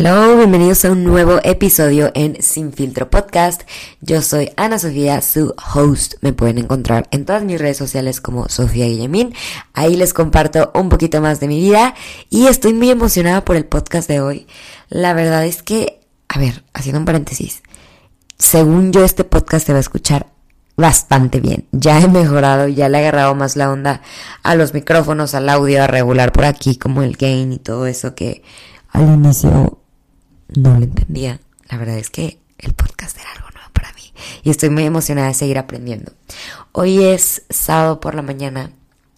Hello, bienvenidos a un nuevo episodio en Sin Filtro Podcast. Yo soy Ana Sofía, su host. Me pueden encontrar en todas mis redes sociales como Sofía Guillemín. Ahí les comparto un poquito más de mi vida y estoy muy emocionada por el podcast de hoy. La verdad es que, a ver, haciendo un paréntesis, según yo este podcast se va a escuchar bastante bien. Ya he mejorado, ya le he agarrado más la onda a los micrófonos, al audio, a regular por aquí como el gain y todo eso que al inicio no lo entendía. La verdad es que el podcast era algo nuevo para mí y estoy muy emocionada de seguir aprendiendo. Hoy es sábado por la mañana,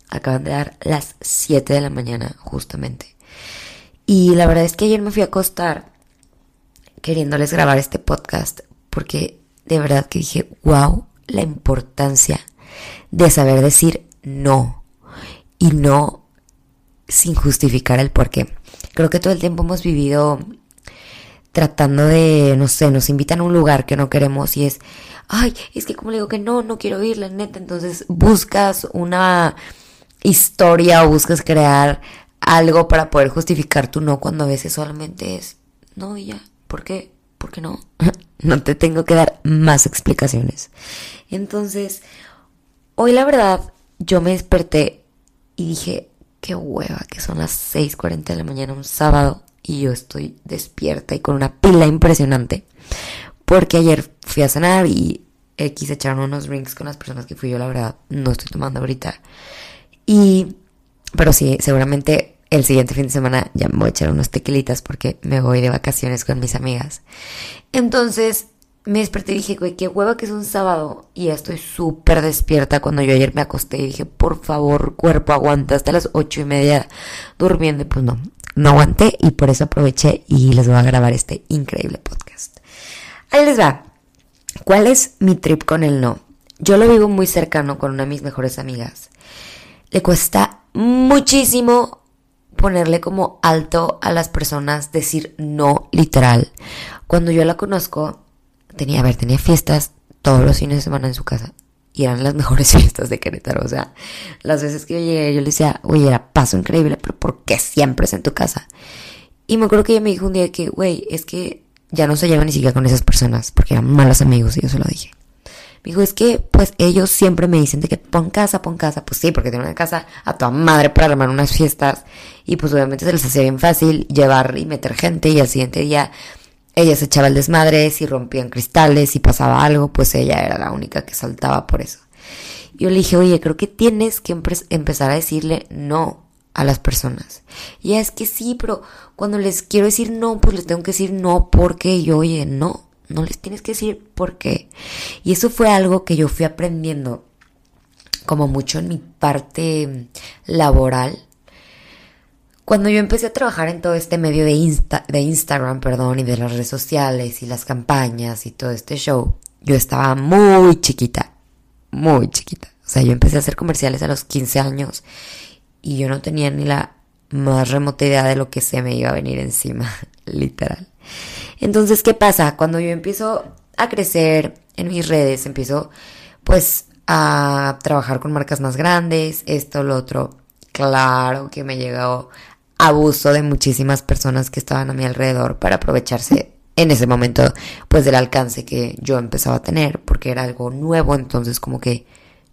acaban de dar las 7 de la mañana justamente. Y la verdad es que ayer me fui a acostar queriéndoles grabar este podcast porque de verdad que dije, wow, la importancia de saber decir no y no sin justificar el por qué. Creo que todo el tiempo hemos vivido tratando de, no sé, nos invitan a un lugar que no queremos y es, ay, es que como le digo que no, no quiero ir, la neta. Entonces buscas una historia o buscas crear algo para poder justificar tu no cuando a veces solamente es, no, y ya, ¿por qué? ¿Por qué no? no te tengo que dar más explicaciones. Entonces, hoy la verdad, yo me desperté y dije, qué hueva, que son las 6.40 de la mañana un sábado y yo estoy despierta y con una pila impresionante. Porque ayer fui a cenar y X echaron unos drinks con las personas que fui yo, la verdad, no estoy tomando ahorita. Y, pero sí, seguramente el siguiente fin de semana ya me voy a echar unos tequilitas porque me voy de vacaciones con mis amigas. Entonces, me desperté y dije, güey, qué hueva que es un sábado. Y ya estoy súper despierta cuando yo ayer me acosté y dije, por favor, cuerpo, aguanta hasta las ocho y media durmiendo. Y pues no, no aguanté y por eso aproveché y les voy a grabar este increíble podcast. Ahí les va. ¿Cuál es mi trip con el no? Yo lo vivo muy cercano con una de mis mejores amigas. Le cuesta muchísimo ponerle como alto a las personas, decir no literal. Cuando yo la conozco, tenía, a ver, tenía fiestas todos los fines de semana en su casa. Y eran las mejores fiestas de Querétaro. O sea, las veces que yo llegué, yo le decía, oye, era paso increíble, pero ¿por qué siempre es en tu casa? Y me acuerdo que ella me dijo un día que, güey, es que ya no se lleva ni siquiera con esas personas, porque eran malos amigos, y yo se lo dije. Me dijo, es que, pues, ellos siempre me dicen de que pon casa, pon casa. Pues sí, porque tienen una casa a tu madre para armar unas fiestas. Y pues obviamente se les hacía bien fácil llevar y meter gente. Y al siguiente día ella se echaba el desmadre, si rompían cristales, si pasaba algo, pues ella era la única que saltaba por eso. Yo le dije, oye, creo que tienes que empezar a decirle no a las personas. Y es que sí, pero cuando les quiero decir no, pues les tengo que decir no porque yo, oye, no, no les tienes que decir por qué. Y eso fue algo que yo fui aprendiendo como mucho en mi parte laboral cuando yo empecé a trabajar en todo este medio de, Insta, de Instagram, perdón, y de las redes sociales y las campañas y todo este show, yo estaba muy chiquita, muy chiquita. O sea, yo empecé a hacer comerciales a los 15 años y yo no tenía ni la más remota idea de lo que se me iba a venir encima, literal. Entonces, ¿qué pasa? Cuando yo empiezo a crecer en mis redes, empiezo pues a trabajar con marcas más grandes, esto, lo otro. Claro que me llegó abuso de muchísimas personas que estaban a mi alrededor para aprovecharse en ese momento pues del alcance que yo empezaba a tener porque era algo nuevo. Entonces como que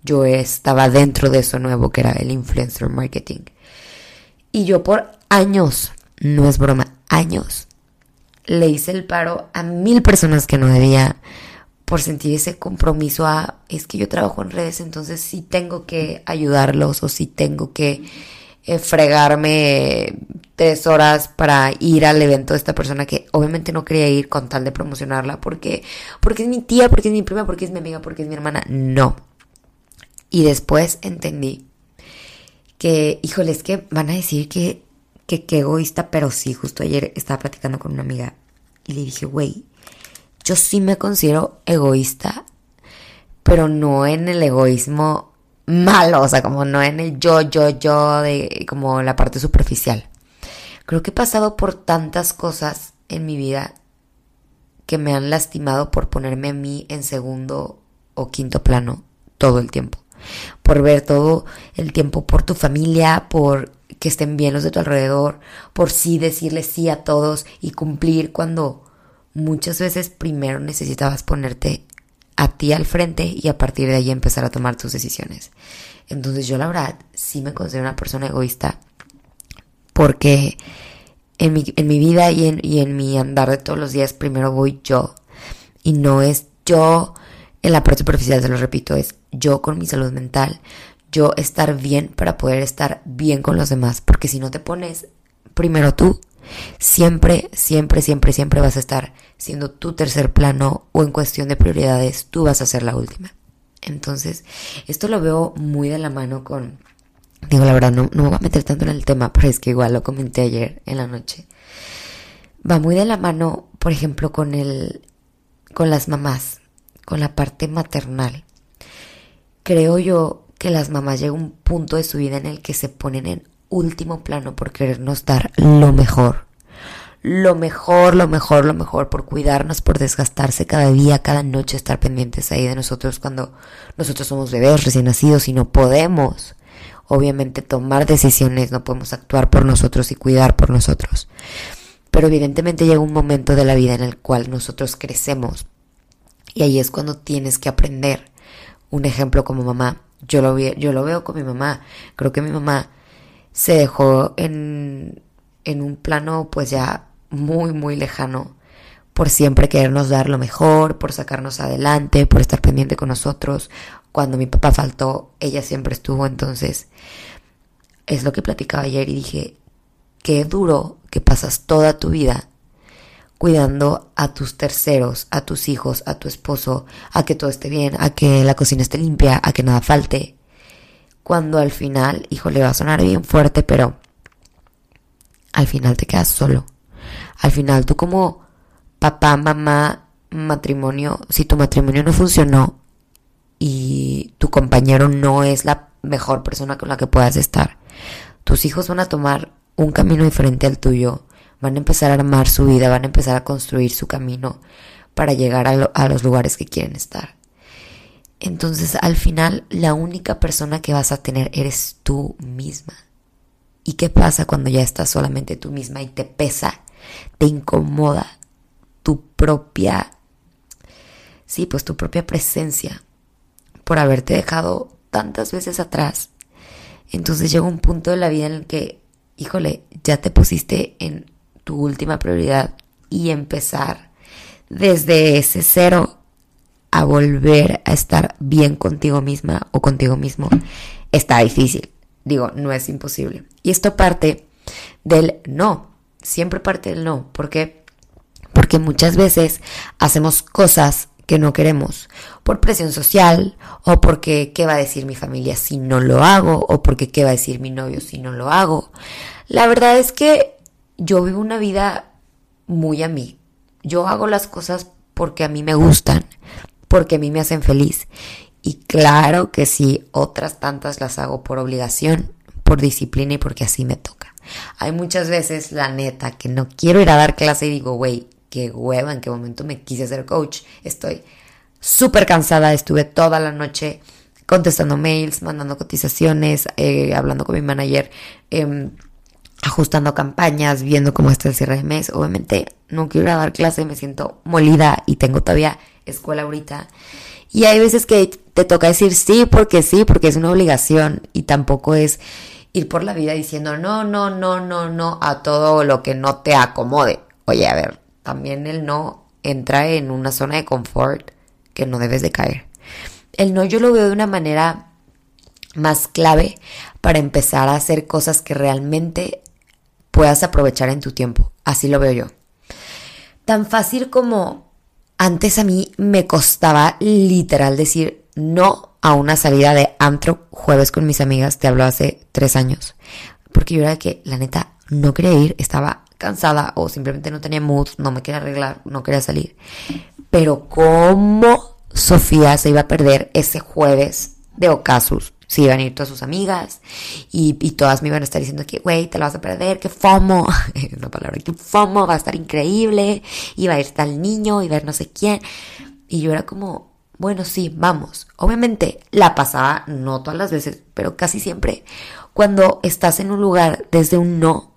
yo estaba dentro de eso nuevo que era el influencer marketing. Y yo por años no es broma años le hice el paro a mil personas que no debía por sentir ese compromiso a es que yo trabajo en redes entonces sí tengo que ayudarlos o sí tengo que eh, fregarme tres horas para ir al evento de esta persona que obviamente no quería ir con tal de promocionarla porque, porque es mi tía, porque es mi prima, porque es mi amiga, porque es mi hermana. No. Y después entendí que, híjole, es que van a decir que, que, que egoísta, pero sí, justo ayer estaba platicando con una amiga y le dije, güey, yo sí me considero egoísta, pero no en el egoísmo malo, o sea, como no en el yo, yo, yo, de como la parte superficial. Creo que he pasado por tantas cosas en mi vida que me han lastimado por ponerme a mí en segundo o quinto plano todo el tiempo. Por ver todo el tiempo por tu familia, por que estén bien los de tu alrededor, por sí decirle sí a todos y cumplir cuando muchas veces primero necesitabas ponerte a ti al frente y a partir de ahí empezar a tomar tus decisiones. Entonces yo la verdad sí me considero una persona egoísta porque en mi, en mi vida y en, y en mi andar de todos los días primero voy yo y no es yo en la parte superficial, se lo repito, es yo con mi salud mental, yo estar bien para poder estar bien con los demás, porque si no te pones primero tú, siempre, siempre, siempre, siempre vas a estar siendo tu tercer plano o en cuestión de prioridades, tú vas a ser la última. Entonces, esto lo veo muy de la mano con, digo la verdad, no, no me voy a meter tanto en el tema, pero es que igual lo comenté ayer en la noche. Va muy de la mano, por ejemplo, con el, con las mamás, con la parte maternal. Creo yo que las mamás llegan a un punto de su vida en el que se ponen en último plano por querernos dar lo mejor. Lo mejor, lo mejor, lo mejor, por cuidarnos, por desgastarse cada día, cada noche, estar pendientes ahí de nosotros cuando nosotros somos bebés recién nacidos y no podemos, obviamente, tomar decisiones, no podemos actuar por nosotros y cuidar por nosotros. Pero evidentemente llega un momento de la vida en el cual nosotros crecemos y ahí es cuando tienes que aprender. Un ejemplo como mamá, yo lo, yo lo veo con mi mamá. Creo que mi mamá se dejó en, en un plano pues ya muy, muy lejano por siempre querernos dar lo mejor, por sacarnos adelante, por estar pendiente con nosotros. Cuando mi papá faltó, ella siempre estuvo, entonces es lo que platicaba ayer y dije, qué duro que pasas toda tu vida cuidando a tus terceros, a tus hijos, a tu esposo, a que todo esté bien, a que la cocina esté limpia, a que nada falte. Cuando al final, hijo, le va a sonar bien fuerte, pero al final te quedas solo. Al final tú como papá, mamá, matrimonio, si tu matrimonio no funcionó y tu compañero no es la mejor persona con la que puedas estar, tus hijos van a tomar un camino diferente al tuyo van a empezar a armar su vida, van a empezar a construir su camino para llegar a, los lugares que quieren estar. Entonces al final la única persona que vas a tener eres tú misma. ¿Y qué pasa cuando ya estás solamente tú misma y te pesa, te incomoda tu propia, sí, pues tu propia presencia por haberte dejado tantas veces atrás? Entonces llega un punto de la vida en el que, híjole, ya te pusiste en tu última prioridad y empezar desde ese cero a volver a estar bien contigo misma o contigo mismo está difícil. Digo, no es imposible. Y esto parte del no. Siempre parte del no. ¿Por qué? Porque muchas veces hacemos cosas que no queremos por presión social o porque qué va a decir mi familia si no lo hago o porque qué va a decir mi novio si no lo hago. La verdad es que yo vivo una vida muy a mí. Yo hago las cosas porque a mí me gustan, porque a mí me hacen feliz. Y claro que sí, otras tantas las hago por obligación, por disciplina y porque así me toca. Hay muchas veces, la neta, que no quiero ir a dar clase y digo, güey, qué hueva, en qué momento me quise ser coach. Estoy súper cansada, estuve toda la noche contestando mails, mandando cotizaciones, eh, hablando con mi manager. Eh, ajustando campañas, viendo cómo está el cierre de mes. Obviamente no quiero ir a dar clase, me siento molida y tengo todavía escuela ahorita. Y hay veces que te toca decir sí porque sí, porque es una obligación y tampoco es ir por la vida diciendo no, no, no, no, no a todo lo que no te acomode. Oye, a ver, también el no entra en una zona de confort que no debes de caer. El no yo lo veo de una manera más clave para empezar a hacer cosas que realmente puedas aprovechar en tu tiempo. Así lo veo yo. Tan fácil como antes a mí me costaba literal decir no a una salida de antro jueves con mis amigas, te hablo hace tres años. Porque yo era que, la neta, no quería ir, estaba cansada o simplemente no tenía mood, no me quería arreglar, no quería salir. Pero cómo Sofía se iba a perder ese jueves de Ocasus si iban a ir todas sus amigas y, todas me iban a estar diciendo que, güey, te lo vas a perder, que FOMO, una palabra, que FOMO va a estar increíble, y va a ir tal niño, y ir no sé quién. Y yo era como, bueno, sí, vamos. Obviamente la pasaba, no todas las veces, pero casi siempre. Cuando estás en un lugar desde un no,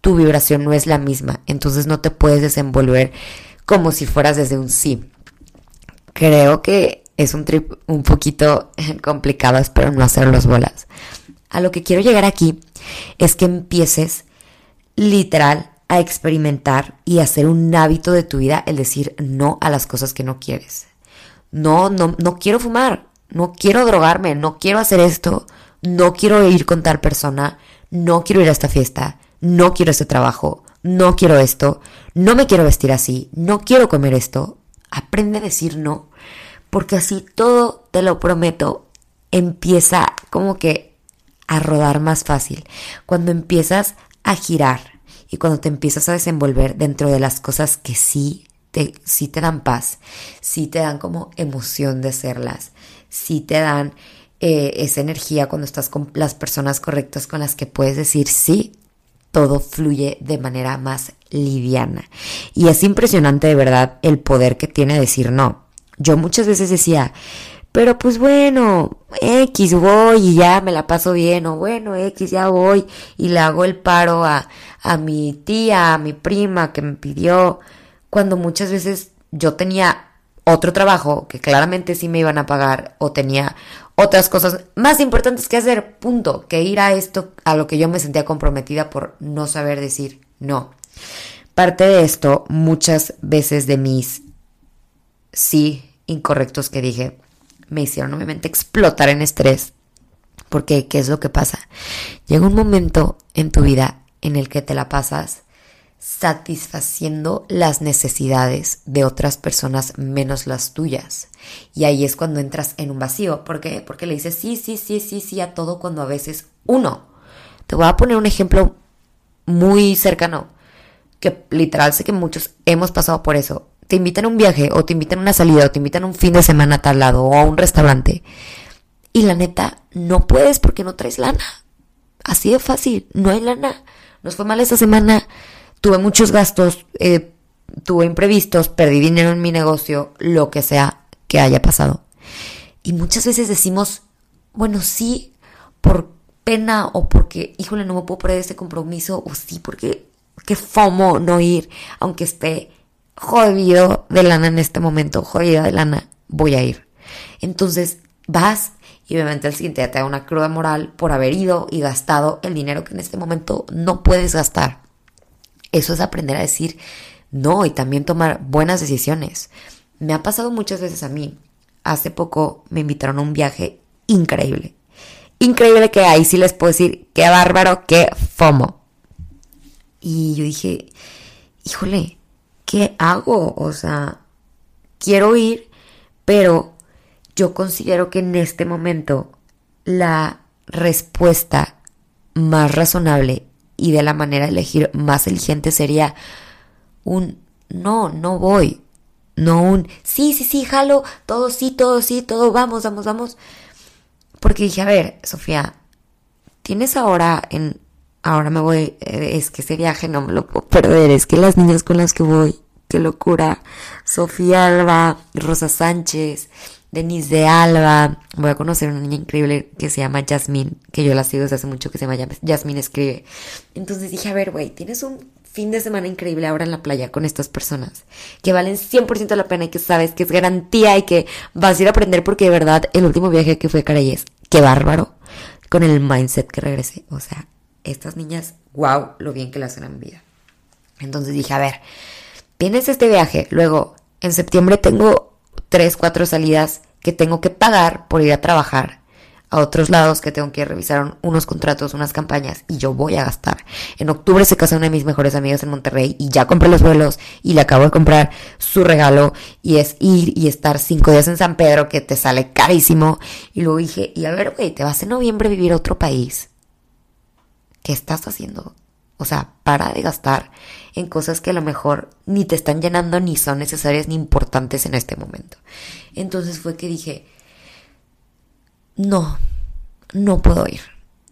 tu vibración no es la misma, entonces no te puedes desenvolver como si fueras desde un sí. Creo que es un trip un poquito complicado, espero no hacer los bolas. A lo que quiero llegar aquí es que empieces literal a experimentar y hacer un hábito de tu vida el decir no a las cosas que no quieres. No, no, no quiero fumar, no quiero drogarme, no quiero hacer esto, no quiero ir con tal persona, no quiero ir a esta fiesta, no quiero este trabajo, no quiero esto, no me quiero vestir así, no quiero comer esto. Aprende a decir no, porque así todo, te lo prometo, empieza como que a rodar más fácil. Cuando empiezas a girar y cuando te empiezas a desenvolver dentro de las cosas que sí te, sí te dan paz, sí te dan como emoción de serlas, sí te dan eh, esa energía cuando estás con las personas correctas con las que puedes decir sí, todo fluye de manera más liviana. Y es impresionante de verdad el poder que tiene decir no. Yo muchas veces decía, pero pues bueno, X voy y ya me la paso bien, o bueno, X ya voy y le hago el paro a, a mi tía, a mi prima que me pidió, cuando muchas veces yo tenía otro trabajo que claramente sí me iban a pagar o tenía otras cosas más importantes que hacer, punto, que ir a esto a lo que yo me sentía comprometida por no saber decir no. Parte de esto, muchas veces de mis sí incorrectos que dije, me hicieron obviamente explotar en estrés. Porque, ¿qué es lo que pasa? Llega un momento en tu vida en el que te la pasas satisfaciendo las necesidades de otras personas menos las tuyas. Y ahí es cuando entras en un vacío. ¿Por qué? Porque le dices sí, sí, sí, sí, sí a todo cuando a veces uno. Te voy a poner un ejemplo muy cercano, que literal sé que muchos hemos pasado por eso. Te invitan a un viaje o te invitan a una salida o te invitan a un fin de semana a tal lado o a un restaurante. Y la neta, no puedes porque no traes lana. Así de fácil, no hay lana. Nos fue mal esta semana tuve muchos gastos, eh, tuve imprevistos, perdí dinero en mi negocio, lo que sea que haya pasado. Y muchas veces decimos, bueno, sí, por pena o porque, híjole, no me puedo perder este compromiso, o sí, porque qué fomo no ir, aunque esté jodido de lana en este momento, jodida de lana, voy a ir. Entonces vas y obviamente el siguiente día te da una cruda moral por haber ido y gastado el dinero que en este momento no puedes gastar. Eso es aprender a decir no y también tomar buenas decisiones. Me ha pasado muchas veces a mí. Hace poco me invitaron a un viaje increíble. Increíble que ahí sí les puedo decir, qué bárbaro, qué fomo. Y yo dije, híjole, ¿qué hago? O sea, quiero ir, pero yo considero que en este momento la respuesta más razonable y de la manera de elegir más eligente sería un no, no voy. No un sí, sí, sí, jalo, todo sí, todo sí, todo vamos, vamos, vamos. Porque dije, a ver, Sofía, tienes ahora en ahora me voy, eh, es que ese viaje no me lo puedo perder, es que las niñas con las que voy, qué locura. Sofía Alba, Rosa Sánchez, Denise de Alba. Voy a conocer una niña increíble que se llama Jasmine, que yo la sigo desde hace mucho, que se llama Jasmine Escribe. Entonces dije, a ver, güey, tienes un fin de semana increíble ahora en la playa con estas personas que valen 100% la pena y que sabes que es garantía y que vas a ir a aprender porque de verdad el último viaje que fue a Carayes, qué bárbaro, con el mindset que regresé. O sea, estas niñas, wow, lo bien que le hacen en vida. Entonces dije, a ver, tienes este viaje, luego en septiembre tengo tres, cuatro salidas que tengo que pagar por ir a trabajar a otros lados que tengo que revisar unos contratos, unas campañas y yo voy a gastar. En octubre se casa una de mis mejores amigas en Monterrey y ya compré los vuelos y le acabo de comprar su regalo y es ir y estar cinco días en San Pedro que te sale carísimo. Y luego dije, y a ver, güey, te vas en noviembre a vivir a otro país. ¿Qué estás haciendo? O sea, para de gastar en cosas que a lo mejor ni te están llenando, ni son necesarias, ni importantes en este momento. Entonces fue que dije, no, no puedo ir.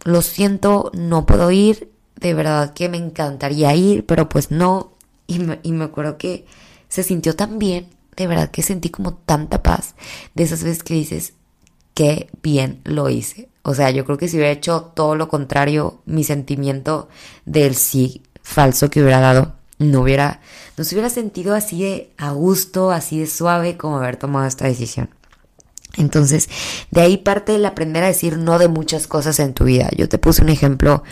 Lo siento, no puedo ir. De verdad que me encantaría ir, pero pues no. Y me, y me acuerdo que se sintió tan bien, de verdad que sentí como tanta paz de esas veces que dices, qué bien lo hice. O sea, yo creo que si hubiera hecho todo lo contrario, mi sentimiento del sí falso que hubiera dado, no hubiera, no se hubiera sentido así de a gusto, así de suave como haber tomado esta decisión. Entonces, de ahí parte el aprender a decir no de muchas cosas en tu vida. Yo te puse un ejemplo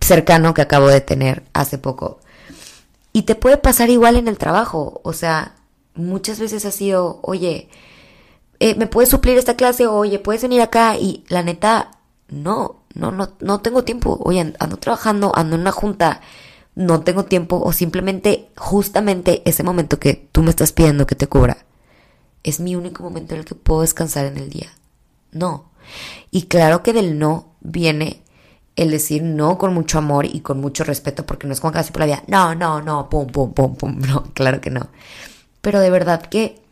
cercano que acabo de tener hace poco. Y te puede pasar igual en el trabajo. O sea, muchas veces ha sido, oye, eh, ¿me puedes suplir esta clase? Oye, ¿puedes venir acá? Y la neta, no, no, no, no tengo tiempo. Oye, ando trabajando, ando en una junta, no tengo tiempo. O simplemente, justamente ese momento que tú me estás pidiendo que te cubra, es mi único momento en el que puedo descansar en el día. No. Y claro que del no viene el decir no con mucho amor y con mucho respeto, porque no es como casi por la vida, no, no, no, pum, pum, pum, pum, no, claro que no. Pero de verdad que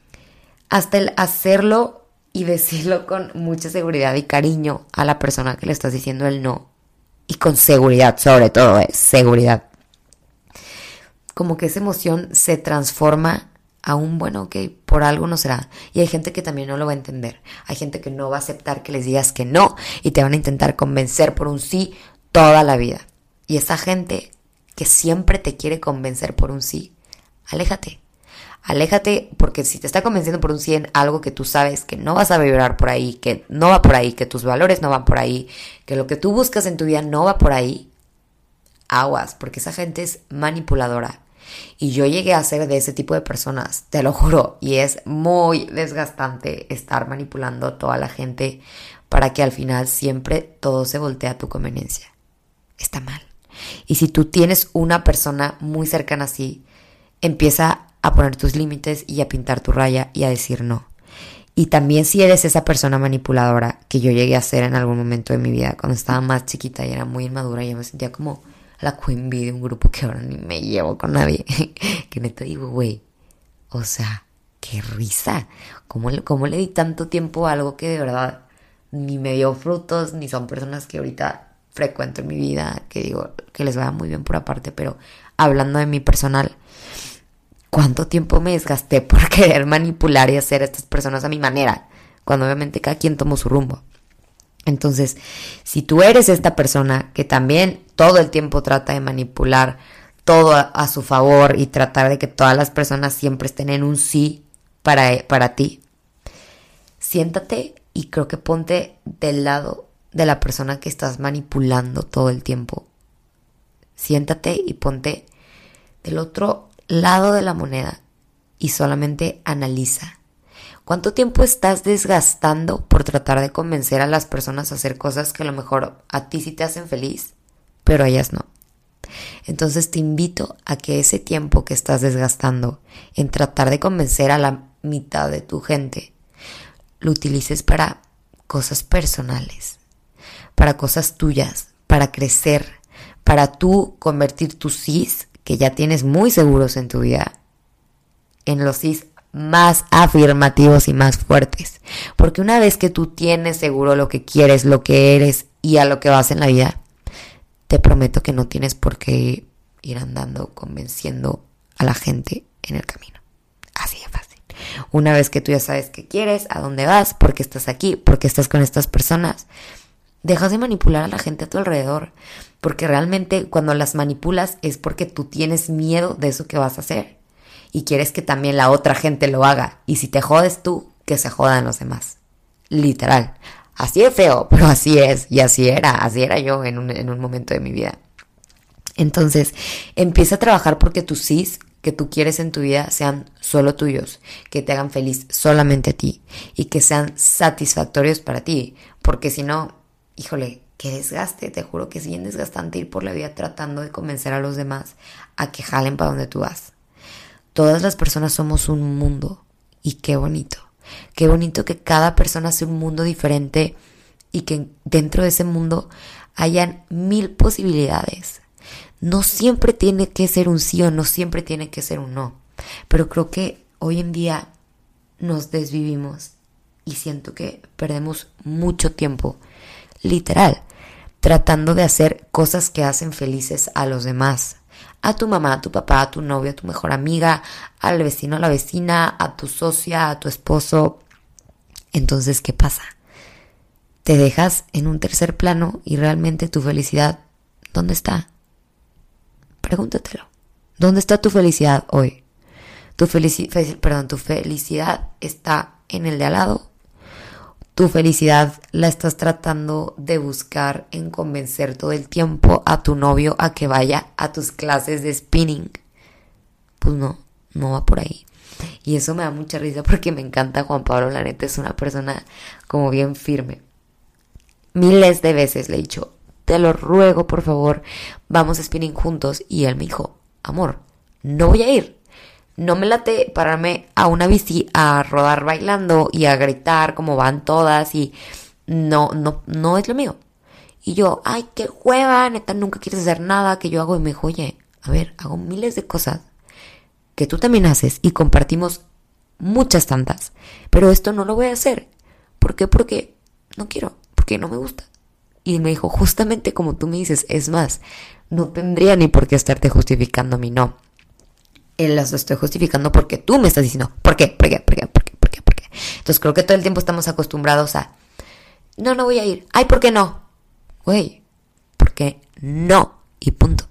hasta el hacerlo y decirlo con mucha seguridad y cariño a la persona que le estás diciendo el no, y con seguridad, sobre todo, es seguridad. Como que esa emoción se transforma a un bueno, ok, por algo no será. Y hay gente que también no lo va a entender. Hay gente que no va a aceptar que les digas que no y te van a intentar convencer por un sí toda la vida. Y esa gente que siempre te quiere convencer por un sí, aléjate. Aléjate porque si te está convenciendo por un sí en algo que tú sabes que no vas a vibrar por ahí, que no va por ahí, que tus valores no van por ahí, que lo que tú buscas en tu vida no va por ahí, aguas, porque esa gente es manipuladora y yo llegué a ser de ese tipo de personas, te lo juro, y es muy desgastante estar manipulando a toda la gente para que al final siempre todo se voltee a tu conveniencia. Está mal. Y si tú tienes una persona muy cercana así, empieza a poner tus límites y a pintar tu raya y a decir no. Y también si eres esa persona manipuladora que yo llegué a ser en algún momento de mi vida, cuando estaba más chiquita y era muy inmadura, y me sentía como la Queen Bee de un grupo que ahora ni me llevo con nadie. que neta digo, güey, o sea, qué risa. ¿Cómo, ¿Cómo le di tanto tiempo a algo que de verdad ni me dio frutos, ni son personas que ahorita frecuento en mi vida, que digo que les va muy bien por aparte, pero hablando de mi personal, ¿cuánto tiempo me desgasté por querer manipular y hacer a estas personas a mi manera? Cuando obviamente cada quien tomó su rumbo. Entonces, si tú eres esta persona que también todo el tiempo trata de manipular todo a, su favor y tratar de que todas las personas siempre estén en un sí para, para ti, siéntate y creo que ponte del lado de la persona que estás manipulando todo el tiempo. Siéntate y ponte del otro lado de la moneda y solamente analiza ¿Cuánto tiempo estás desgastando por tratar de convencer a las personas a hacer cosas que a lo mejor a ti sí te hacen feliz, pero a ellas no? Entonces te invito a que ese tiempo que estás desgastando en tratar de convencer a la mitad de tu gente, lo utilices para cosas personales, para cosas tuyas, para crecer, para tú convertir tus sís, que ya tienes muy seguros en tu vida, en los sís más afirmativos y más fuertes. Porque una vez que tú tienes seguro lo que quieres, lo que eres y a lo que vas en la vida, te prometo que no tienes por qué ir andando convenciendo a la gente en el camino. Así de fácil. Una vez que tú ya sabes qué quieres, a dónde vas, por qué estás aquí, por qué estás con estas personas, dejas de manipular a la gente a tu alrededor. Porque realmente cuando las manipulas es porque tú tienes miedo de eso que vas a hacer y quieres que también la otra gente lo haga. Y si te jodes tú, que se jodan los demás. Literal. Así es feo, pero así es. Y así era. Así era yo en un, en un momento de mi vida. Entonces, empieza a trabajar porque tus sís que tú quieres en tu vida sean solo tuyos, que te hagan feliz solamente a ti y que sean satisfactorios para ti. Porque si no, híjole, qué desgaste. Te juro que es bien desgastante ir por la vida tratando de convencer a los demás a que jalen para donde tú vas. Todas las personas somos un mundo y qué bonito. Qué bonito que cada persona sea un mundo diferente y que dentro de ese mundo hayan mil posibilidades. No siempre tiene que ser un sí o no siempre tiene que ser un no. Pero creo que hoy en día nos desvivimos y siento que perdemos mucho tiempo, literal, tratando de hacer cosas que hacen felices a los demás a tu mamá, a tu papá, a tu novio, a tu mejor amiga, al vecino, a la vecina, a tu socia, a tu esposo. Entonces, ¿qué pasa? Te dejas en un tercer plano y realmente tu felicidad, ¿dónde está? Pregúntatelo. ¿Dónde está tu felicidad hoy? Tu, perdón, tu felicidad está en el de al lado tu felicidad la estás tratando de buscar en convencer todo el tiempo a tu novio a que vaya a tus clases de spinning. Pues no, no va por ahí. Y eso me da mucha risa porque me encanta Juan Pablo, la neta es una persona como bien firme. Miles de veces le he dicho, te lo ruego por favor, vamos a spinning juntos. Y él me dijo, amor, no voy a ir no me late pararme a una bici a rodar bailando y a gritar como van todas y no, no, no es lo mío. Y yo, ay, qué hueva, neta, nunca quieres hacer nada que yo hago. Y me dijo, oye, a ver, hago miles de cosas que tú también haces y compartimos muchas tantas. Pero esto no lo voy a hacer. ¿Por qué? Porque no quiero, porque no me gusta. Y me dijo, justamente como tú me dices, es más, no tendría ni por qué estarte justificando mi no las estoy justificando porque tú me estás diciendo, ¿por qué? ¿Por qué? ¿Por qué? ¿Por qué? ¿Por qué? ¿Por qué? Entonces creo que todo el tiempo estamos acostumbrados a, no, no voy a ir. Ay, ¿por qué no? Güey, porque no? Y punto.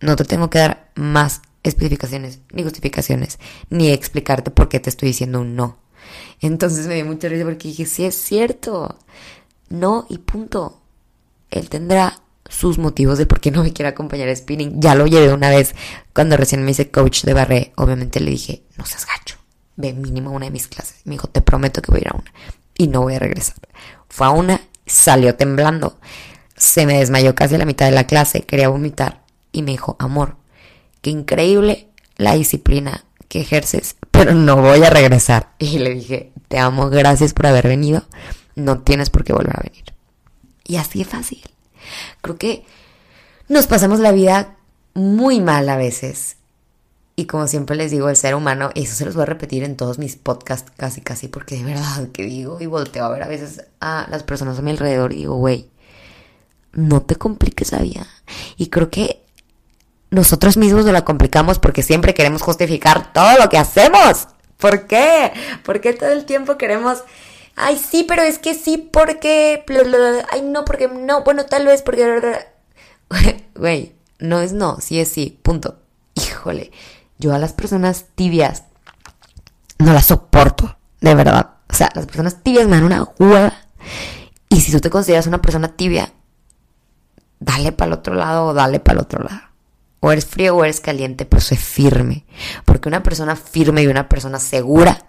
No te tengo que dar más especificaciones, ni justificaciones, ni explicarte por qué te estoy diciendo un no. Entonces me dio mucha risa porque dije, sí es cierto. No y punto. Él tendrá sus motivos de por qué no me quiere acompañar a spinning. Ya lo llevé una vez cuando recién me hice coach de barré. Obviamente le dije, no seas gacho, ve mínimo una de mis clases. Me dijo, te prometo que voy a ir a una. Y no voy a regresar. Fue a una, salió temblando. Se me desmayó casi a la mitad de la clase, quería vomitar. Y me dijo, amor, qué increíble la disciplina que ejerces, pero no voy a regresar. Y le dije, te amo, gracias por haber venido. No tienes por qué volver a venir. Y así es fácil. Creo que nos pasamos la vida muy mal a veces. Y como siempre les digo, el ser humano, y eso se los voy a repetir en todos mis podcasts casi casi, porque de verdad que digo y volteo a ver a veces a las personas a mi alrededor y digo, güey, no te compliques la vida. Y creo que nosotros mismos nos la complicamos porque siempre queremos justificar todo lo que hacemos. ¿Por qué? ¿Por qué todo el tiempo queremos ay, sí, pero es que sí, porque, ay, no, porque no, bueno, tal vez porque, güey, no es no, sí es sí, punto. Híjole, yo a las personas tibias no las soporto, de verdad. O sea, las personas tibias me dan una hueva. Y si tú te consideras una persona tibia, dale para el otro lado o dale para el otro lado. O eres frío o eres caliente, pero sé firme. Porque una persona firme y una persona segura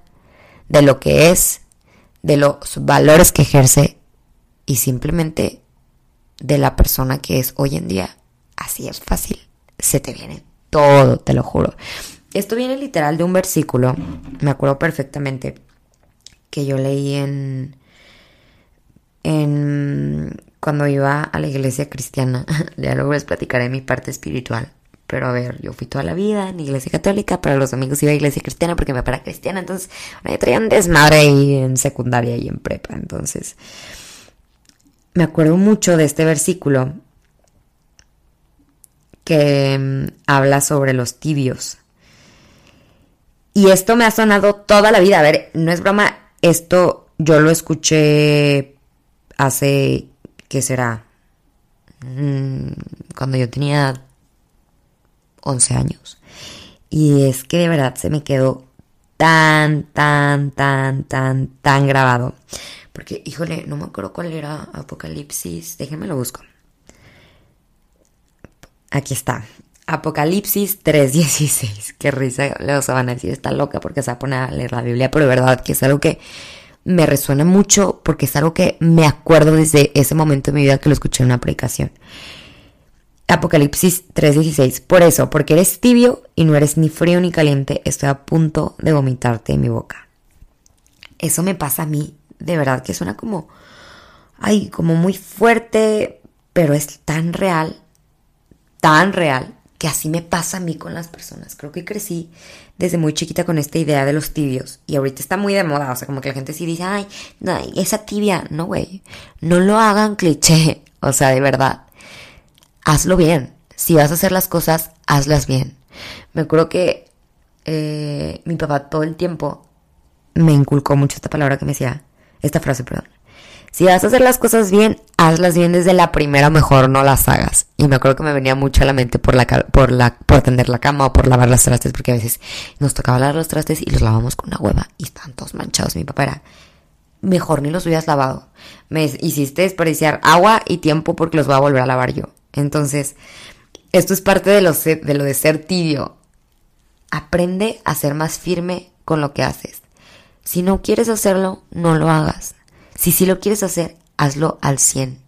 de lo que es de los valores que ejerce y simplemente de la persona que es hoy en día. Así es fácil. Se te viene todo, te lo juro. Esto viene literal de un versículo, me acuerdo perfectamente, que yo leí en, en cuando iba a la iglesia cristiana. ya luego les platicaré mi parte espiritual. Pero a ver, yo fui toda la vida en iglesia católica, para los amigos iba a iglesia cristiana porque me para cristiana, entonces me traían desmadre ahí en secundaria y en prepa, entonces me acuerdo mucho de este versículo que mm, habla sobre los tibios. Y esto me ha sonado toda la vida, a ver, no es broma, esto yo lo escuché hace, ¿qué será? Mm, cuando yo tenía 11 años. Y es que de verdad se me quedó tan, tan, tan, tan, tan grabado. Porque, híjole, no me acuerdo cuál era Apocalipsis. Déjenme lo busco. Aquí está. Apocalipsis 3.16. Qué risa. Luego se van a decir, está loca porque se va a poner a leer la Biblia. Pero de verdad que es algo que me resuena mucho porque es algo que me acuerdo desde ese momento de mi vida que lo escuché en una predicación. Apocalipsis 3:16. Por eso, porque eres tibio y no eres ni frío ni caliente, estoy a punto de vomitarte en mi boca. Eso me pasa a mí, de verdad que suena como, ay, como muy fuerte, pero es tan real, tan real, que así me pasa a mí con las personas. Creo que crecí desde muy chiquita con esta idea de los tibios y ahorita está muy de moda, o sea, como que la gente sí dice, ay, no, esa tibia, no, güey, no lo hagan cliché, o sea, de verdad hazlo bien. Si vas a hacer las cosas, hazlas bien. Me acuerdo que eh, mi papá todo el tiempo me inculcó mucho esta palabra que me decía, esta frase, perdón. Si vas a hacer las cosas bien, hazlas bien desde la primera, mejor no las hagas. Y me acuerdo que me venía mucho a la mente por la, por la, por tender la cama o por lavar los trastes, porque a veces nos tocaba lavar los trastes y los lavamos con una hueva y estaban todos manchados. Mi papá era, mejor ni los hubieras lavado. Me hiciste desperdiciar agua y tiempo porque los voy a volver a lavar yo. Entonces, esto es parte de lo, de ser tibio. Aprende a ser más firme con lo que haces. Si no quieres hacerlo, no lo hagas. Si sí lo quieres hacer, hazlo al 100.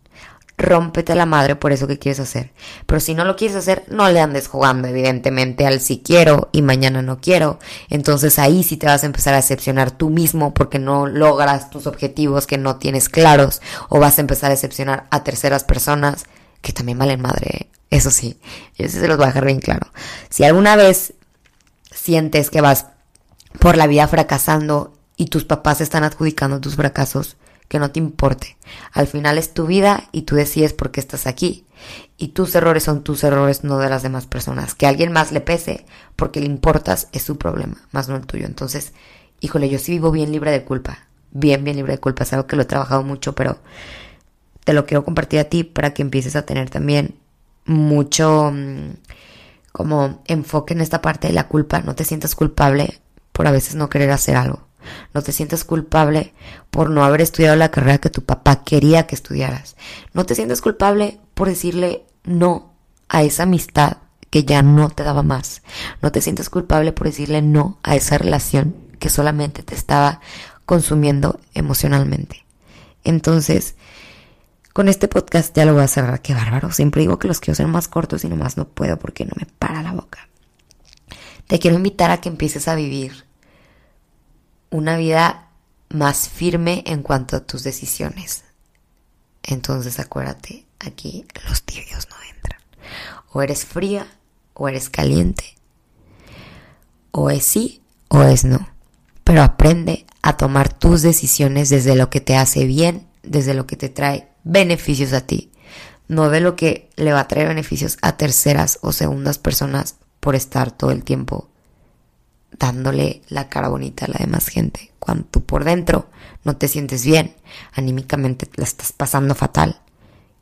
Rómpete la madre por eso que quieres hacer. Pero si no lo quieres hacer, no le andes jugando, evidentemente, al si quiero y mañana no quiero. Entonces ahí sí te vas a empezar a decepcionar tú mismo porque no logras tus objetivos que no tienes claros. O vas a empezar a decepcionar a terceras personas que también valen madre. Eso sí, eso se los voy a dejar bien claro. Si alguna vez sientes que vas por la vida fracasando y tus papás están adjudicando tus fracasos, que no te importe. Al final es tu vida y tú decides por qué estás aquí. Y tus errores son tus errores, no de las demás personas. Que a alguien más le pese porque le importas es su problema, más no el tuyo. Entonces, híjole, yo sí vivo bien libre de culpa. Bien, bien libre de culpa. Es algo que lo he trabajado mucho, pero te lo quiero compartir a ti para que empieces a tener también mucho mm, como enfoque en esta parte de la culpa. No te sientas culpable por a veces no querer hacer algo. No te sientas culpable por no haber estudiado la carrera que tu papá quería que estudiaras. No te sientas culpable por decirle no a esa amistad que ya no te daba más. No te sientas culpable por decirle no a esa relación que solamente te estaba consumiendo emocionalmente. Entonces, con este podcast ya lo voy a cerrar. Qué bárbaro. Siempre digo que los quiero ser más cortos y nomás no puedo porque no me para la boca. Te quiero invitar a que empieces a vivir una vida más firme en cuanto a tus decisiones. Entonces acuérdate, aquí los tibios no entran. O eres fría o eres caliente. O es sí o es no. Pero aprende a tomar tus decisiones desde lo que te hace bien, desde lo que te trae beneficios a ti. No de lo que le va a traer beneficios a terceras o segundas personas por estar todo el tiempo dándole la cara bonita a la demás gente, cuando tú por dentro no te sientes bien, anímicamente la estás pasando fatal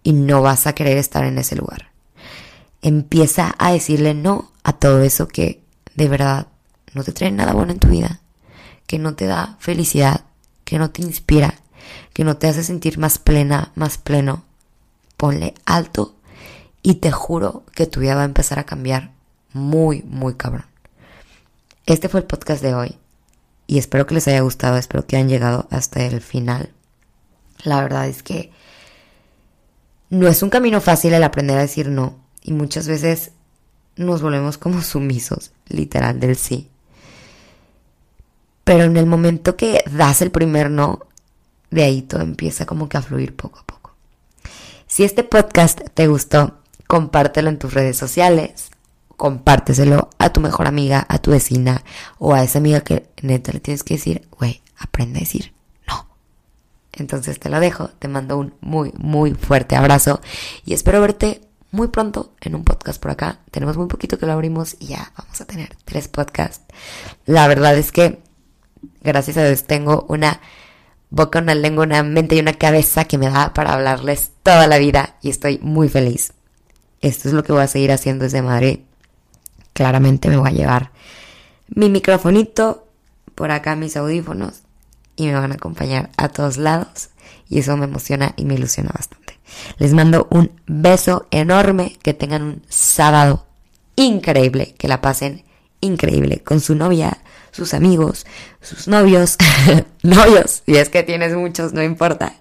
y no vas a querer estar en ese lugar. Empieza a decirle no a todo eso que de verdad no te trae nada bueno en tu vida, que no te da felicidad, que no te inspira, que no te hace sentir más plena, más pleno. Ponle alto y te juro que tu vida va a empezar a cambiar muy, muy cabrón. Este fue el podcast de hoy y espero que les haya gustado, espero que hayan llegado hasta el final. La verdad es que no es un camino fácil el aprender a decir no y muchas veces nos volvemos como sumisos, literal, del sí. Pero en el momento que das el primer no, de ahí todo empieza como que a fluir poco a poco. Si este podcast te gustó, compártelo en tus redes sociales, compárteselo a tu mejor amiga, a tu vecina o a esa amiga que neta le tienes que decir, güey, aprende a decir no. Entonces te lo dejo, te mando un muy, muy fuerte abrazo y espero verte muy pronto en un podcast por acá. Tenemos muy poquito que lo abrimos y ya vamos a tener tres podcasts. La verdad es que, gracias a Dios, tengo una boca, una lengua, una mente y una cabeza que me da para hablarles toda la vida y estoy muy feliz. Esto es lo que voy a seguir haciendo desde Madrid claramente me voy a llevar mi microfonito, por acá mis audífonos y me van a acompañar a todos lados y eso me emociona y me ilusiona bastante. Les mando un beso enorme, que tengan un sábado increíble, que la pasen increíble con su novia, sus amigos, sus novios, novios, y es que tienes muchos, no importa.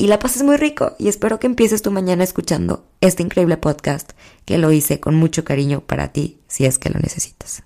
Y la pases muy rico y espero que empieces tu mañana escuchando este increíble podcast que lo hice con mucho cariño para ti si es que lo necesitas.